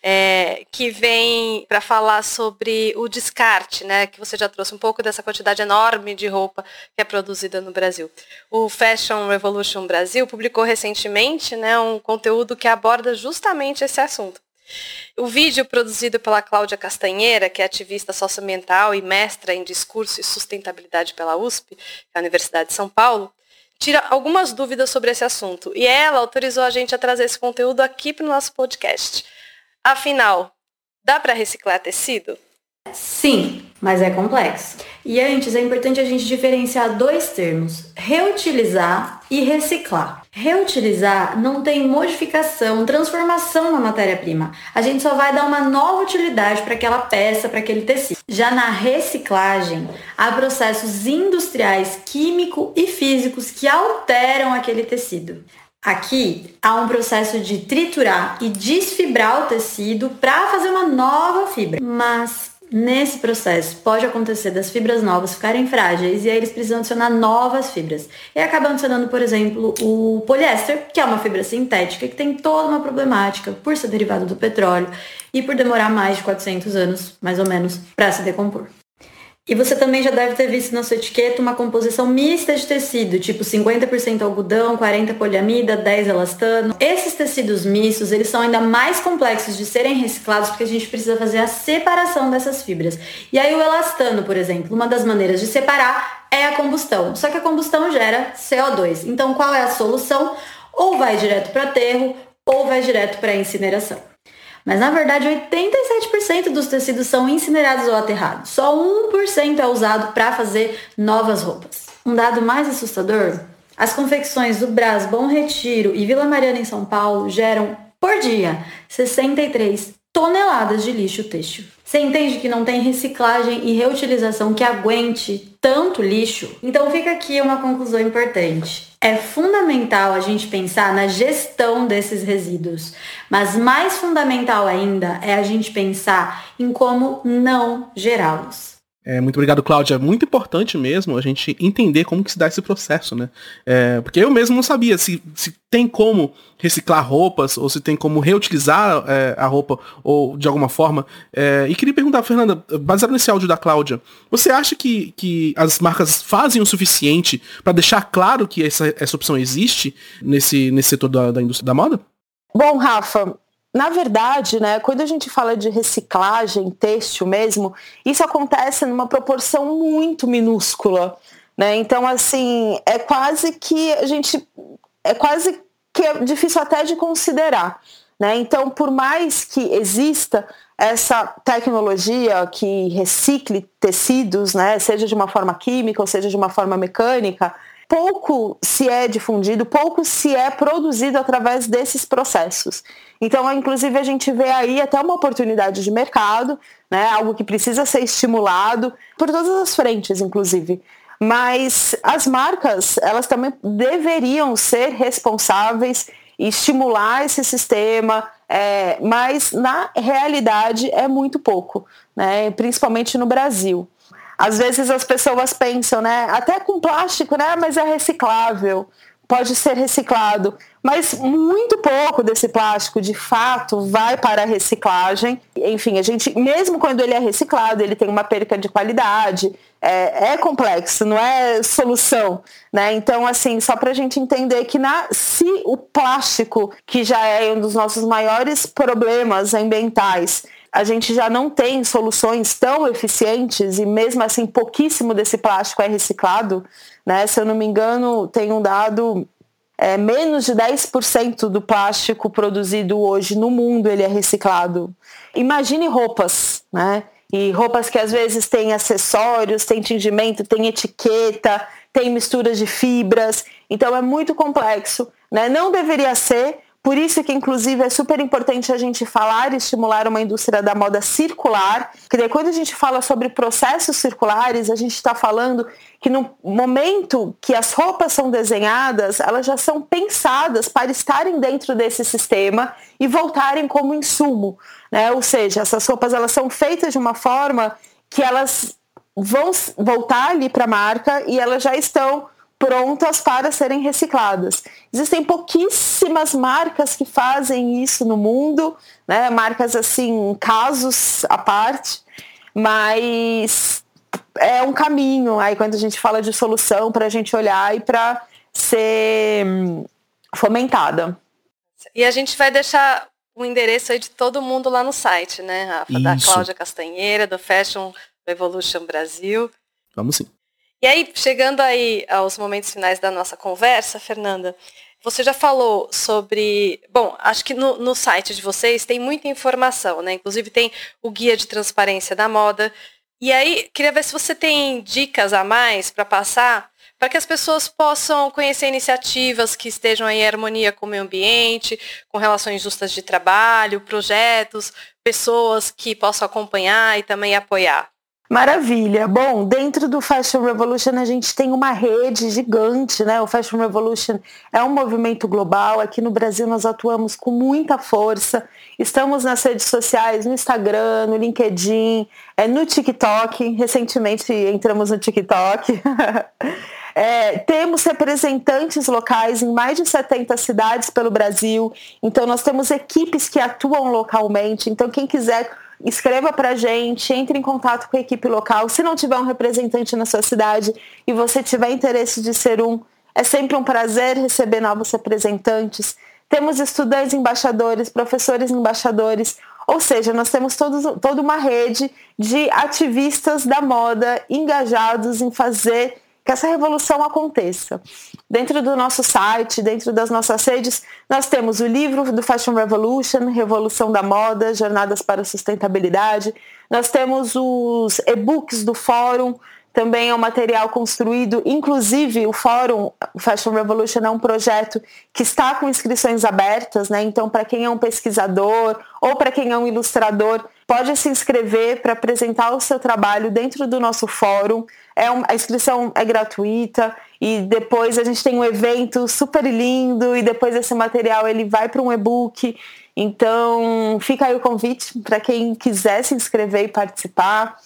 é, que vem para falar sobre o descarte, né? Que você já trouxe um pouco dessa quantidade enorme de roupa que é produzida no Brasil. O Fashion Revolution Brasil publicou recentemente né, um conteúdo que aborda justamente esse assunto. O vídeo produzido pela Cláudia Castanheira, que é ativista socioambiental e mestra em discurso e sustentabilidade pela USP, é a Universidade de São Paulo, tira algumas dúvidas sobre esse assunto. E ela autorizou a gente a trazer esse conteúdo aqui para o nosso podcast. Afinal, dá para reciclar tecido? Sim, mas é complexo. E antes é importante a gente diferenciar dois termos: reutilizar e reciclar. Reutilizar não tem modificação, transformação na matéria-prima. A gente só vai dar uma nova utilidade para aquela peça, para aquele tecido. Já na reciclagem, há processos industriais, químico e físicos que alteram aquele tecido. Aqui há um processo de triturar e desfibrar o tecido para fazer uma nova fibra. Mas Nesse processo, pode acontecer das fibras novas ficarem frágeis e aí eles precisam adicionar novas fibras. E acabam adicionando, por exemplo, o poliéster, que é uma fibra sintética que tem toda uma problemática por ser derivado do petróleo e por demorar mais de 400 anos, mais ou menos, para se decompor. E você também já deve ter visto na sua etiqueta uma composição mista de tecido, tipo 50% algodão, 40% poliamida, 10% elastano. Esses tecidos mistos, eles são ainda mais complexos de serem reciclados porque a gente precisa fazer a separação dessas fibras. E aí o elastano, por exemplo, uma das maneiras de separar é a combustão. Só que a combustão gera CO2. Então qual é a solução? Ou vai direto para aterro ou vai direto para incineração. Mas na verdade, 87% dos tecidos são incinerados ou aterrados. Só 1% é usado para fazer novas roupas. Um dado mais assustador: as confecções do Brás, Bom Retiro e Vila Mariana em São Paulo geram por dia 63 toneladas de lixo têxtil. Você entende que não tem reciclagem e reutilização que aguente tanto lixo? Então fica aqui uma conclusão importante. É fundamental a gente pensar na gestão desses resíduos, mas mais fundamental ainda é a gente pensar em como não gerá-los. É, muito obrigado, Cláudia. É muito importante mesmo a gente entender como que se dá esse processo, né? É, porque eu mesmo não sabia se, se tem como reciclar roupas ou se tem como reutilizar é, a roupa ou de alguma forma. É, e queria perguntar, Fernanda, baseado nesse áudio da Cláudia, você acha que, que as marcas fazem o suficiente para deixar claro que essa, essa opção existe nesse, nesse setor da, da indústria da moda? Bom, Rafa, na verdade, né, quando a gente fala de reciclagem têxtil mesmo, isso acontece numa proporção muito minúscula. Né? Então, assim, é quase que a gente. É quase que é difícil até de considerar. Né? Então, por mais que exista essa tecnologia que recicle tecidos, né, seja de uma forma química ou seja de uma forma mecânica, pouco se é difundido, pouco se é produzido através desses processos. Então, inclusive, a gente vê aí até uma oportunidade de mercado, né, algo que precisa ser estimulado por todas as frentes, inclusive. Mas as marcas, elas também deveriam ser responsáveis estimular esse sistema, é, mas na realidade é muito pouco, né? principalmente no Brasil. Às vezes as pessoas pensam, né, até com plástico, né, mas é reciclável, pode ser reciclado, mas muito pouco desse plástico de fato vai para a reciclagem. Enfim, a gente, mesmo quando ele é reciclado, ele tem uma perca de qualidade, é, é complexo, não é solução, né? Então, assim, só para a gente entender que na, se o plástico, que já é um dos nossos maiores problemas ambientais, a gente já não tem soluções tão eficientes e mesmo assim pouquíssimo desse plástico é reciclado, né? Se eu não me engano, tem um dado é, menos de 10% do plástico produzido hoje no mundo ele é reciclado. Imagine roupas, né? E roupas que às vezes têm acessórios, tem tingimento, tem etiqueta, tem misturas de fibras. Então é muito complexo. Né? Não deveria ser, por isso que, inclusive, é super importante a gente falar e estimular uma indústria da moda circular. Porque quando a gente fala sobre processos circulares, a gente está falando que no momento que as roupas são desenhadas, elas já são pensadas para estarem dentro desse sistema e voltarem como insumo. Né? Ou seja, essas roupas elas são feitas de uma forma que elas vão voltar ali para a marca e elas já estão prontas para serem recicladas. Existem pouquíssimas marcas que fazem isso no mundo, né? Marcas assim, casos à parte, mas é um caminho aí quando a gente fala de solução para a gente olhar e para ser hum, fomentada. E a gente vai deixar o endereço aí de todo mundo lá no site, né, Rafa? Isso. Da Cláudia Castanheira, do Fashion Revolution Brasil. Vamos sim. E aí, chegando aí aos momentos finais da nossa conversa, Fernanda, você já falou sobre. Bom, acho que no, no, site de vocês tem muita informação, né? Inclusive tem o guia de transparência da moda. E aí, queria ver se você tem dicas a mais para passar para que as pessoas possam conhecer iniciativas que estejam em harmonia com o meio ambiente, com relações justas de trabalho, projetos, pessoas que possam acompanhar e também apoiar. Maravilha. Bom, dentro do Fashion Revolution a gente tem uma rede gigante, né? O Fashion Revolution é um movimento global. Aqui no Brasil nós atuamos com muita força. Estamos nas redes sociais, no Instagram, no LinkedIn, é, no TikTok. Recentemente entramos no TikTok. *laughs* É, temos representantes locais em mais de 70 cidades pelo Brasil. Então, nós temos equipes que atuam localmente. Então, quem quiser escreva para a gente, entre em contato com a equipe local. Se não tiver um representante na sua cidade e você tiver interesse de ser um, é sempre um prazer receber novos representantes. Temos estudantes embaixadores, professores embaixadores, ou seja, nós temos toda uma rede de ativistas da moda engajados em fazer que essa revolução aconteça. Dentro do nosso site, dentro das nossas redes, nós temos o livro do Fashion Revolution, Revolução da Moda, Jornadas para a Sustentabilidade. Nós temos os e-books do fórum, também é um material construído, inclusive o fórum Fashion Revolution é um projeto que está com inscrições abertas, né? Então, para quem é um pesquisador ou para quem é um ilustrador, pode se inscrever para apresentar o seu trabalho dentro do nosso fórum. É a inscrição é gratuita e depois a gente tem um evento super lindo e depois esse material ele vai para um e-book. Então, fica aí o convite para quem quiser se inscrever e participar.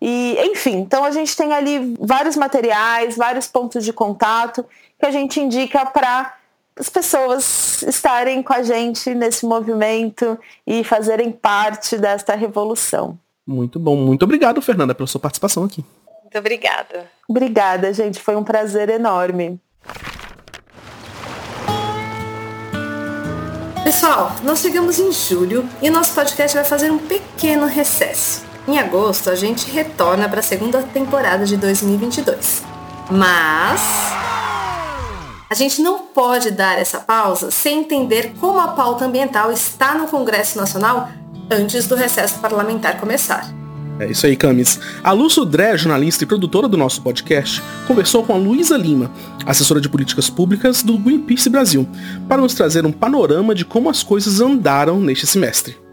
E, enfim, então a gente tem ali vários materiais, vários pontos de contato que a gente indica para as pessoas estarem com a gente nesse movimento e fazerem parte desta revolução. Muito bom. Muito obrigado, Fernanda, pela sua participação aqui. Muito obrigada. Obrigada, gente. Foi um prazer enorme. Pessoal, nós chegamos em julho e o nosso podcast vai fazer um pequeno recesso. Em agosto, a gente retorna para a segunda temporada de 2022. Mas A gente não pode dar essa pausa sem entender como a pauta ambiental está no Congresso Nacional antes do recesso parlamentar começar. É isso aí, Camis. A Lu Sudré, jornalista e produtora do nosso podcast, conversou com a Luísa Lima, assessora de políticas públicas do Greenpeace Brasil, para nos trazer um panorama de como as coisas andaram neste semestre.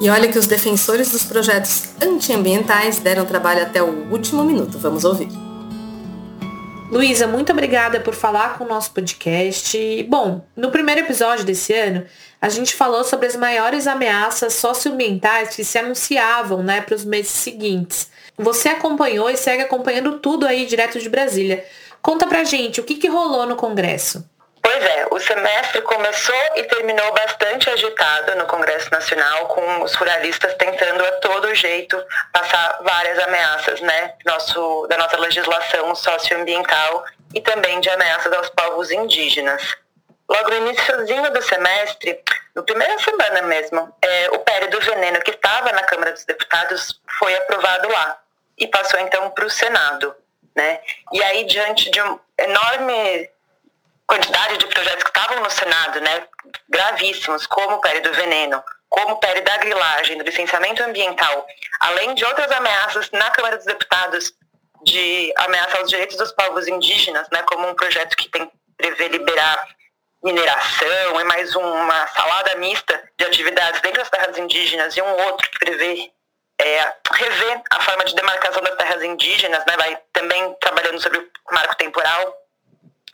E olha que os defensores dos projetos antiambientais deram trabalho até o último minuto. Vamos ouvir. Luísa, muito obrigada por falar com o nosso podcast. Bom, no primeiro episódio desse ano, a gente falou sobre as maiores ameaças socioambientais que se anunciavam né, para os meses seguintes. Você acompanhou e segue acompanhando tudo aí direto de Brasília. Conta pra gente o que, que rolou no Congresso. Pois é, o semestre começou e terminou bastante agitado no Congresso Nacional, com os ruralistas tentando a todo jeito passar várias ameaças né, nosso, da nossa legislação socioambiental e também de ameaças aos povos indígenas. Logo no iníciozinho do semestre, no primeira semana mesmo, é, o PL do veneno que estava na Câmara dos Deputados foi aprovado lá e passou então para o Senado. Né? E aí, diante de um enorme quantidade de projetos que estavam no Senado, né, gravíssimos, como o PL do veneno, como o PL da grilagem, do licenciamento ambiental, além de outras ameaças na Câmara dos Deputados de ameaça aos direitos dos povos indígenas, né, como um projeto que tem prevê liberar mineração, é mais uma salada mista de atividades dentro das terras indígenas e um outro que prevê é, rever a forma de demarcação das terras indígenas, né, vai também trabalhando sobre o marco temporal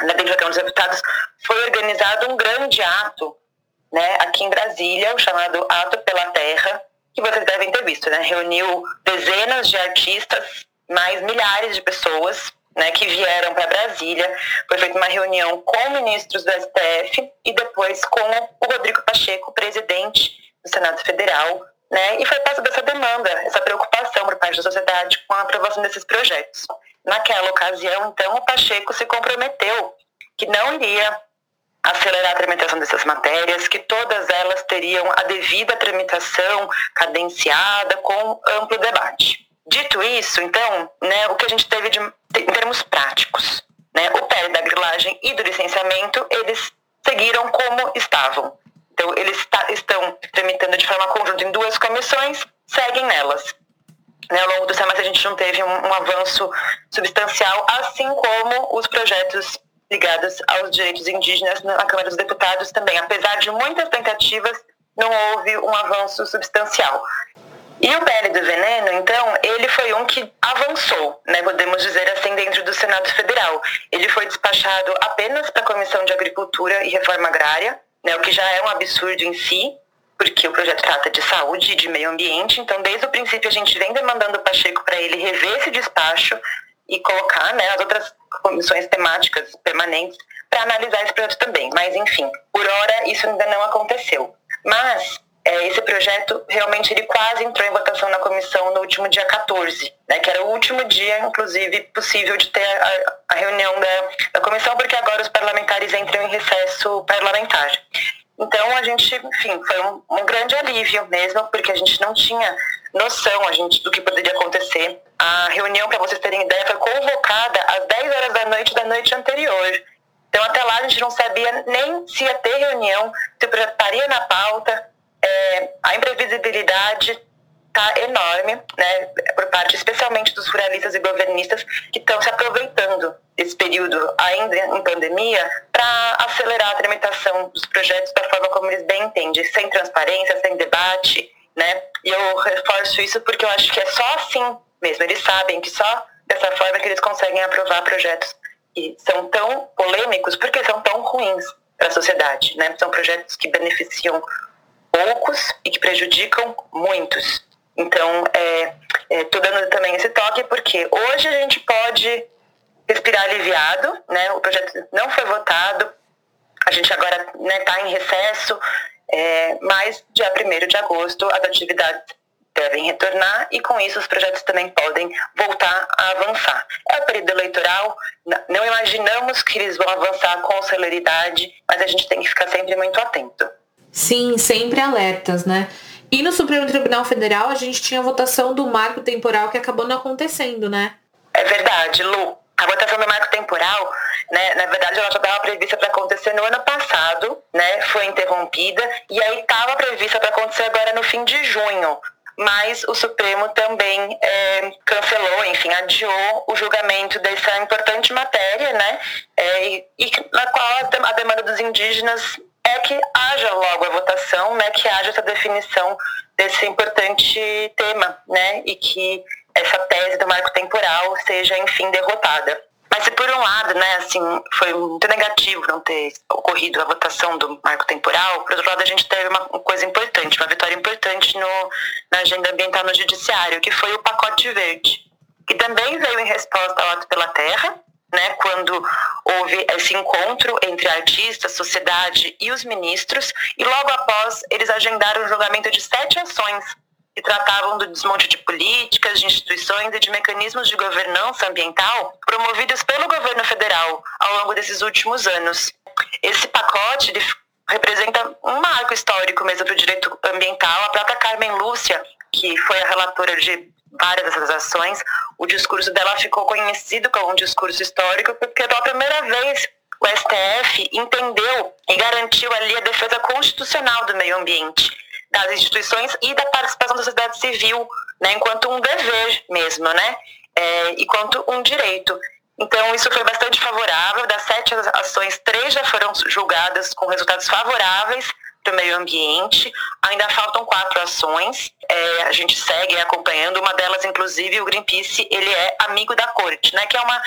da Câmara dos Deputados, foi organizado um grande ato né, aqui em Brasília, o chamado Ato pela Terra, que vocês devem ter visto. Né, reuniu dezenas de artistas, mais milhares de pessoas né, que vieram para Brasília. Foi feita uma reunião com ministros do STF e depois com o Rodrigo Pacheco, presidente do Senado Federal, né, e foi passada essa demanda, essa preocupação por parte da sociedade com a aprovação desses projetos. Naquela ocasião, então, o Pacheco se comprometeu que não iria acelerar a tramitação dessas matérias, que todas elas teriam a devida tramitação cadenciada com amplo debate. Dito isso, então, né, o que a gente teve de, em termos práticos, né, o PL da grilagem e do licenciamento, eles seguiram como estavam. Então, eles estão tramitando de forma conjunta em duas comissões, seguem nelas. Né, ao longo do semestre a gente não teve um, um avanço substancial, assim como os projetos ligados aos direitos indígenas na Câmara dos Deputados também. Apesar de muitas tentativas, não houve um avanço substancial. E o PL do veneno, então, ele foi um que avançou, né, podemos dizer assim, dentro do Senado Federal. Ele foi despachado apenas para a Comissão de Agricultura e Reforma Agrária, né, o que já é um absurdo em si, porque o projeto trata de saúde e de meio ambiente, então desde o princípio a gente vem demandando o Pacheco para ele rever esse despacho e colocar né, as outras comissões temáticas permanentes para analisar esse projeto também. Mas, enfim, por hora isso ainda não aconteceu. Mas é, esse projeto realmente ele quase entrou em votação na comissão no último dia 14, né, que era o último dia, inclusive, possível de ter a, a reunião da, da comissão, porque agora os parlamentares entram em recesso parlamentar. Então a gente, enfim, foi um, um, grande alívio mesmo, porque a gente não tinha noção a gente, do que poderia acontecer. A reunião, para vocês terem ideia, foi convocada às 10 horas da noite da noite anterior. Então até lá a gente não sabia nem se ia ter reunião, se estaria na pauta. É, a imprevisibilidade está enorme, né, por parte especialmente dos ruralistas e governistas que estão se aproveitando desse período ainda em pandemia para acelerar a tramitação dos projetos da forma como eles bem entendem, sem transparência, sem debate, né? E eu reforço isso porque eu acho que é só assim mesmo. Eles sabem que só dessa forma que eles conseguem aprovar projetos que são tão polêmicos porque são tão ruins para a sociedade, né? São projetos que beneficiam poucos e que prejudicam muitos. Então, é, é, dando também esse toque porque hoje a gente pode respirar aliviado, né? O projeto não foi votado, a gente agora está né, tá em recesso, é, mas dia 1 de agosto as atividades devem retornar e com isso os projetos também podem voltar a avançar. É o período eleitoral, não imaginamos que eles vão avançar com celeridade, mas a gente tem que ficar sempre muito atento. Sim, sempre alertas, né? E no Supremo Tribunal Federal a gente tinha a votação do marco temporal que acabou não acontecendo, né? É verdade, Lu. A votação do marco temporal, né, na verdade, ela já estava prevista para acontecer no ano passado, né, foi interrompida, e aí estava prevista para acontecer agora no fim de junho. Mas o Supremo também é, cancelou, enfim, adiou o julgamento dessa importante matéria, né, é, e, e na qual a demanda dos indígenas é que haja logo a votação, né, que haja essa definição desse importante tema, né, e que essa tese do marco temporal seja, enfim, derrotada. Mas se por um lado, né, assim, foi muito negativo não ter ocorrido a votação do marco temporal, por outro lado a gente teve uma coisa importante, uma vitória importante no, na agenda ambiental no judiciário, que foi o pacote verde, que também veio em resposta ao ato pela terra, né, quando houve esse encontro entre artistas, sociedade e os ministros, e logo após eles agendaram o julgamento de sete ações que tratavam do desmonte de políticas, de instituições e de mecanismos de governança ambiental promovidos pelo governo federal ao longo desses últimos anos. Esse pacote representa um marco histórico mesmo para o direito ambiental. A própria Carmen Lúcia, que foi a relatora de várias dessas ações, o discurso dela ficou conhecido como um discurso histórico porque pela primeira vez o STF entendeu e garantiu ali a defesa constitucional do meio ambiente das instituições e da participação da sociedade civil, né, enquanto um dever mesmo, né, é, enquanto um direito. Então, isso foi bastante favorável. Das sete ações, três já foram julgadas com resultados favoráveis para o meio ambiente. Ainda faltam quatro ações. É, a gente segue acompanhando. Uma delas, inclusive, o Greenpeace, ele é amigo da corte, né? Que é uma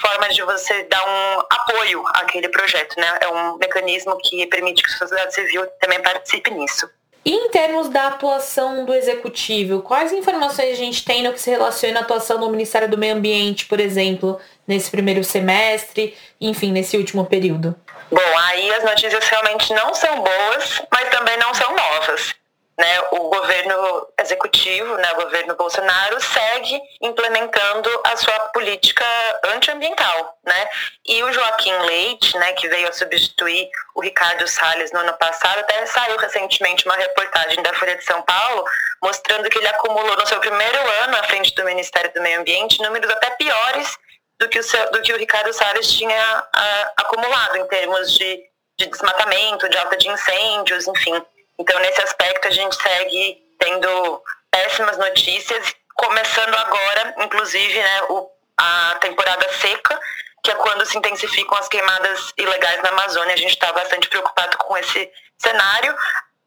forma de você dar um apoio àquele projeto, né? É um mecanismo que permite que a sociedade civil também participe nisso. E em termos da atuação do executivo, quais informações a gente tem no que se relaciona à atuação do Ministério do Meio Ambiente, por exemplo, nesse primeiro semestre, enfim, nesse último período? Bom, aí as notícias realmente não são boas, mas também não são novas né, o governo executivo, né, o governo Bolsonaro segue implementando a sua política antiambiental, né? E o Joaquim Leite, né, que veio a substituir o Ricardo Salles no ano passado, até saiu recentemente uma reportagem da Folha de São Paulo mostrando que ele acumulou no seu primeiro ano à frente do Ministério do Meio Ambiente números até piores do que o, seu, do que o Ricardo Salles tinha a, acumulado em termos de, de desmatamento, de alta de incêndios, enfim. Então, nesse aspecto, a gente segue tendo péssimas notícias, começando agora, inclusive, né, o, a temporada seca, que é quando se intensificam as queimadas ilegais na Amazônia. A gente está bastante preocupado com esse cenário,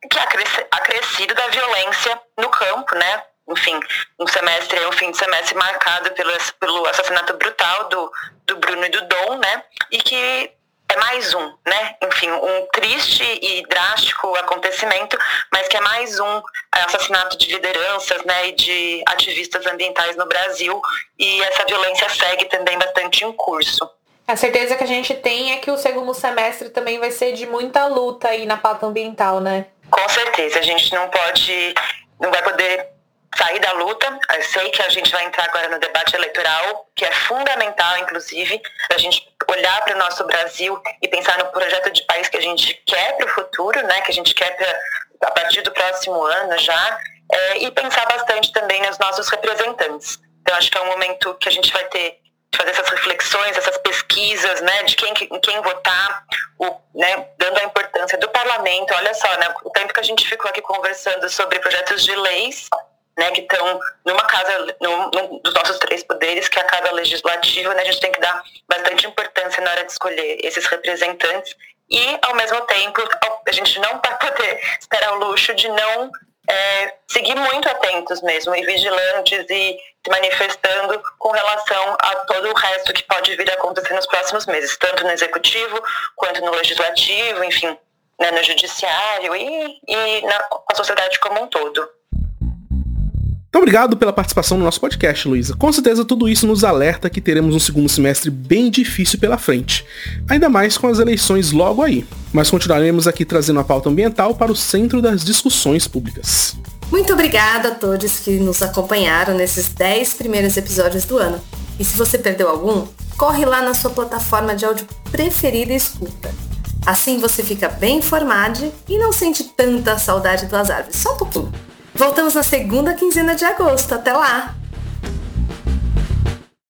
que é acrescido da violência no campo, né? Enfim, um semestre, um fim de semestre marcado pelo, pelo assassinato brutal do, do Bruno e do Dom, né? E que é mais um, né? Enfim, um triste e drástico acontecimento, mas que é mais um assassinato de lideranças, né, e de ativistas ambientais no Brasil, e essa violência segue também bastante em curso. A certeza que a gente tem é que o segundo semestre também vai ser de muita luta aí na pauta ambiental, né? Com certeza, a gente não pode, não vai poder sair da luta. Eu sei que a gente vai entrar agora no debate eleitoral, que é fundamental, inclusive, para a gente olhar para o nosso Brasil e pensar no projeto de país que a gente quer para o futuro, né, que a gente quer pra, a partir do próximo ano já, é, e pensar bastante também nos nossos representantes. Então, acho que é um momento que a gente vai ter de fazer essas reflexões, essas pesquisas, né, de quem, quem votar, o, né, dando a importância do parlamento. Olha só, né, o tempo que a gente ficou aqui conversando sobre projetos de leis, né, que estão numa casa, dos nossos três poderes, que é a casa legislativa, né, a gente tem que dar bastante importância na hora de escolher esses representantes e, ao mesmo tempo, a gente não vai poder esperar o luxo de não é, seguir muito atentos mesmo e vigilantes e se manifestando com relação a todo o resto que pode vir a acontecer nos próximos meses, tanto no executivo quanto no legislativo, enfim, né, no judiciário e, e na, sociedade como um todo. Então, obrigado pela participação no nosso podcast, Luísa. Com certeza tudo isso nos alerta que teremos um segundo semestre bem difícil pela frente, ainda mais com as eleições logo aí. Mas continuaremos aqui trazendo a pauta ambiental para o centro das discussões públicas. Muito obrigada a todos que nos acompanharam nesses 10 primeiros episódios do ano. E se você perdeu algum, corre lá na sua plataforma de áudio preferida e escuta. Assim você fica bem informado e não sente tanta saudade das árvores, só um pouquinho. Voltamos na segunda quinzena de agosto. Até lá!